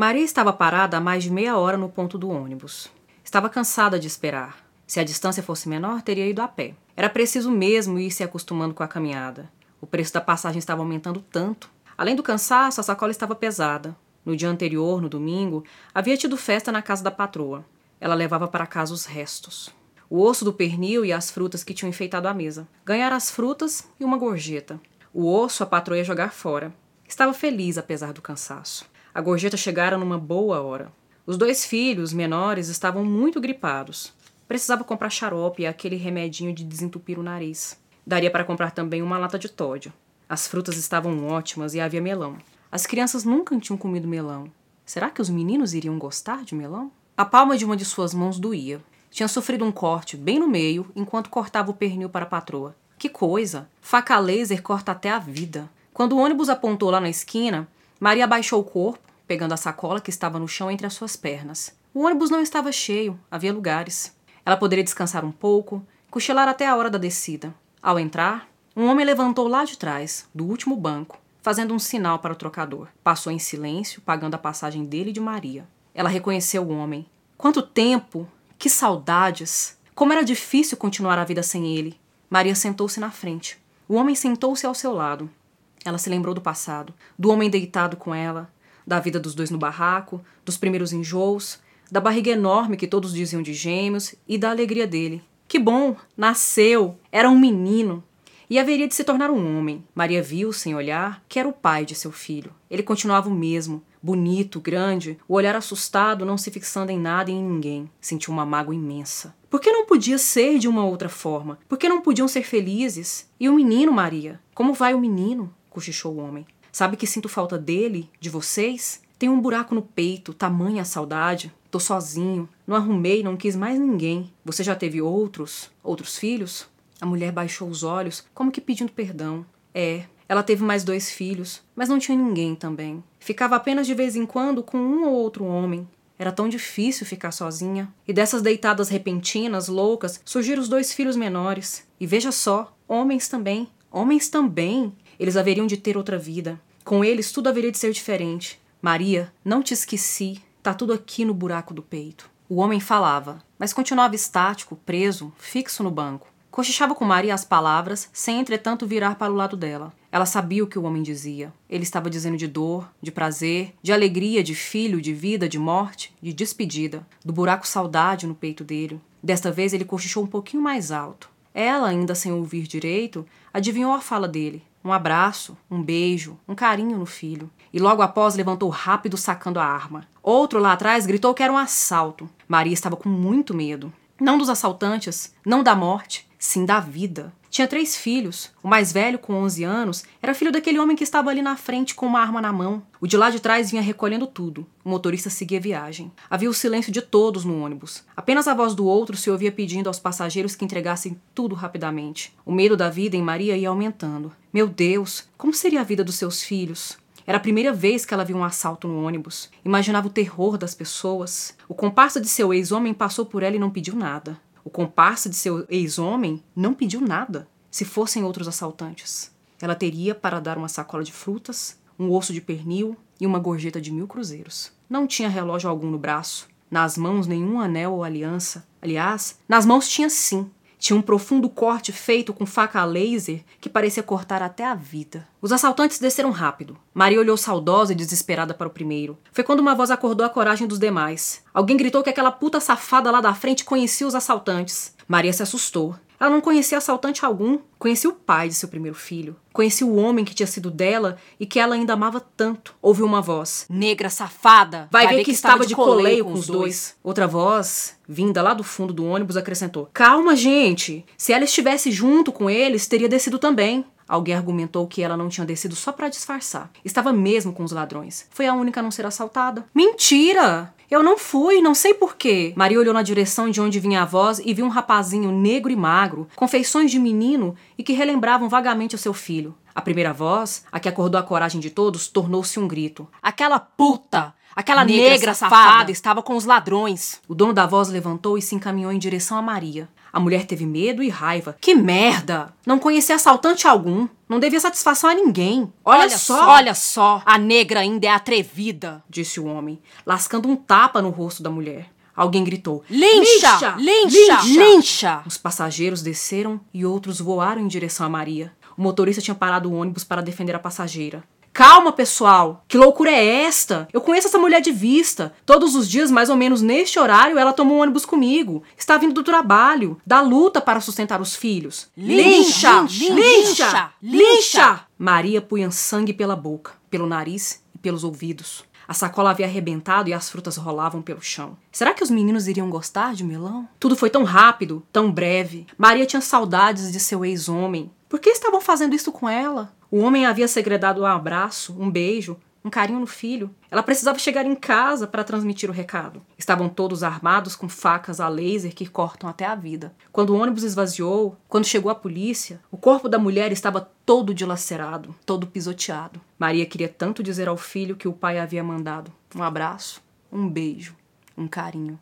Maria estava parada há mais de meia hora no ponto do ônibus. Estava cansada de esperar. Se a distância fosse menor, teria ido a pé. Era preciso mesmo ir se acostumando com a caminhada. O preço da passagem estava aumentando tanto. Além do cansaço, a sacola estava pesada. No dia anterior, no domingo, havia tido festa na casa da patroa. Ela levava para casa os restos. O osso do pernil e as frutas que tinham enfeitado a mesa. Ganhar as frutas e uma gorjeta. O osso a patroa ia jogar fora. Estava feliz apesar do cansaço. A gorjeta chegara numa boa hora. Os dois filhos, menores, estavam muito gripados. Precisava comprar xarope e aquele remedinho de desentupir o nariz. Daria para comprar também uma lata de tódio. As frutas estavam ótimas e havia melão. As crianças nunca tinham comido melão. Será que os meninos iriam gostar de melão? A palma de uma de suas mãos doía. Tinha sofrido um corte bem no meio enquanto cortava o pernil para a patroa. Que coisa! Faca laser corta até a vida. Quando o ônibus apontou lá na esquina, Maria abaixou o corpo, pegando a sacola que estava no chão entre as suas pernas. O ônibus não estava cheio, havia lugares. Ela poderia descansar um pouco, cochilar até a hora da descida. Ao entrar, um homem levantou lá de trás, do último banco, fazendo um sinal para o trocador. Passou em silêncio, pagando a passagem dele e de Maria. Ela reconheceu o homem. Quanto tempo! Que saudades! Como era difícil continuar a vida sem ele. Maria sentou-se na frente. O homem sentou-se ao seu lado. Ela se lembrou do passado, do homem deitado com ela, da vida dos dois no barraco, dos primeiros enjoos, da barriga enorme que todos diziam de gêmeos e da alegria dele. Que bom! Nasceu! Era um menino! e haveria de se tornar um homem. Maria viu, sem olhar, que era o pai de seu filho. Ele continuava o mesmo, bonito, grande, o olhar assustado, não se fixando em nada e em ninguém. Sentiu uma mágoa imensa. Por que não podia ser de uma outra forma? Por que não podiam ser felizes? E o menino, Maria? Como vai o menino? cochichou o homem. Sabe que sinto falta dele, de vocês? Tenho um buraco no peito, tamanha saudade. Tô sozinho, não arrumei, não quis mais ninguém. Você já teve outros? Outros filhos? A mulher baixou os olhos, como que pedindo perdão. É, ela teve mais dois filhos, mas não tinha ninguém também. Ficava apenas de vez em quando com um ou outro homem. Era tão difícil ficar sozinha. E dessas deitadas repentinas, loucas, surgiram os dois filhos menores. E veja só, homens também. Homens também. Eles haveriam de ter outra vida. Com eles tudo haveria de ser diferente. Maria, não te esqueci. Tá tudo aqui no buraco do peito. O homem falava, mas continuava estático, preso, fixo no banco. Cochichava com Maria as palavras, sem entretanto virar para o lado dela. Ela sabia o que o homem dizia. Ele estava dizendo de dor, de prazer, de alegria, de filho, de vida, de morte, de despedida, do buraco saudade no peito dele. Desta vez ele cochichou um pouquinho mais alto. Ela, ainda sem ouvir direito, adivinhou a fala dele. Um abraço, um beijo, um carinho no filho. E logo após levantou rápido sacando a arma. Outro lá atrás gritou que era um assalto. Maria estava com muito medo. Não dos assaltantes, não da morte, sim da vida. Tinha três filhos. O mais velho, com 11 anos, era filho daquele homem que estava ali na frente com uma arma na mão. O de lá de trás vinha recolhendo tudo. O motorista seguia a viagem. Havia o silêncio de todos no ônibus. Apenas a voz do outro se ouvia pedindo aos passageiros que entregassem tudo rapidamente. O medo da vida em Maria ia aumentando. Meu Deus, como seria a vida dos seus filhos? Era a primeira vez que ela viu um assalto no ônibus. Imaginava o terror das pessoas. O comparsa de seu ex-homem passou por ela e não pediu nada. O comparsa de seu ex-homem não pediu nada. Se fossem outros assaltantes, ela teria para dar uma sacola de frutas, um osso de pernil e uma gorjeta de mil cruzeiros. Não tinha relógio algum no braço, nas mãos nenhum anel ou aliança. Aliás, nas mãos tinha sim, tinha um profundo corte feito com faca a laser que parecia cortar até a vida. Os assaltantes desceram rápido. Maria olhou saudosa e desesperada para o primeiro. Foi quando uma voz acordou a coragem dos demais. Alguém gritou que aquela puta safada lá da frente conhecia os assaltantes. Maria se assustou. Ela não conhecia assaltante algum, conhecia o pai de seu primeiro filho, conhecia o homem que tinha sido dela e que ela ainda amava tanto. Ouviu uma voz: Negra safada! Vai, Vai ver, que, que estava de coleio com os dois. dois. Outra voz, vinda lá do fundo do ônibus, acrescentou: Calma, gente! Se ela estivesse junto com eles, teria descido também. Alguém argumentou que ela não tinha descido só para disfarçar. Estava mesmo com os ladrões. Foi a única a não ser assaltada. Mentira! Eu não fui, não sei porquê. Maria olhou na direção de onde vinha a voz e viu um rapazinho negro e magro, com feições de menino e que relembravam vagamente o seu filho. A primeira voz, a que acordou a coragem de todos, tornou-se um grito. Aquela puta! Aquela negra, Negra safada. safada estava com os ladrões. O dono da voz levantou e se encaminhou em direção a Maria. A mulher teve medo e raiva. Que merda! Não conhecia assaltante algum. Não devia satisfação a ninguém. Olha, só! Olha só, a negra ainda é atrevida. disse o homem, lascando um tapa no rosto da mulher. Alguém gritou: Lincha! Lincha! Lincha! Os passageiros desceram e outros voaram em direção a Maria. O motorista tinha parado o ônibus para defender a passageira. Calma, pessoal! Que loucura é esta? Eu conheço essa mulher de vista. Todos os dias, mais ou menos neste horário, ela tomou um ônibus comigo. Está vindo do trabalho, da luta para sustentar os filhos. Lincha! Lincha! Lincha! Lincha! Maria punha sangue pela boca, pelo nariz e pelos ouvidos. A sacola havia arrebentado e as frutas rolavam pelo chão. Será que os meninos iriam gostar de melão? Tudo foi tão rápido, tão breve. Maria tinha saudades de seu ex-homem. Por que estavam fazendo isso com ela? O homem havia segredado um abraço, um beijo, um carinho no filho. Ela precisava chegar em casa para transmitir o recado. Estavam todos armados com facas a laser que cortam até a vida. Quando o ônibus esvaziou, quando chegou a polícia, o corpo da mulher estava todo dilacerado, todo pisoteado. Maria queria tanto dizer ao filho que o pai havia mandado um abraço, um beijo, um carinho.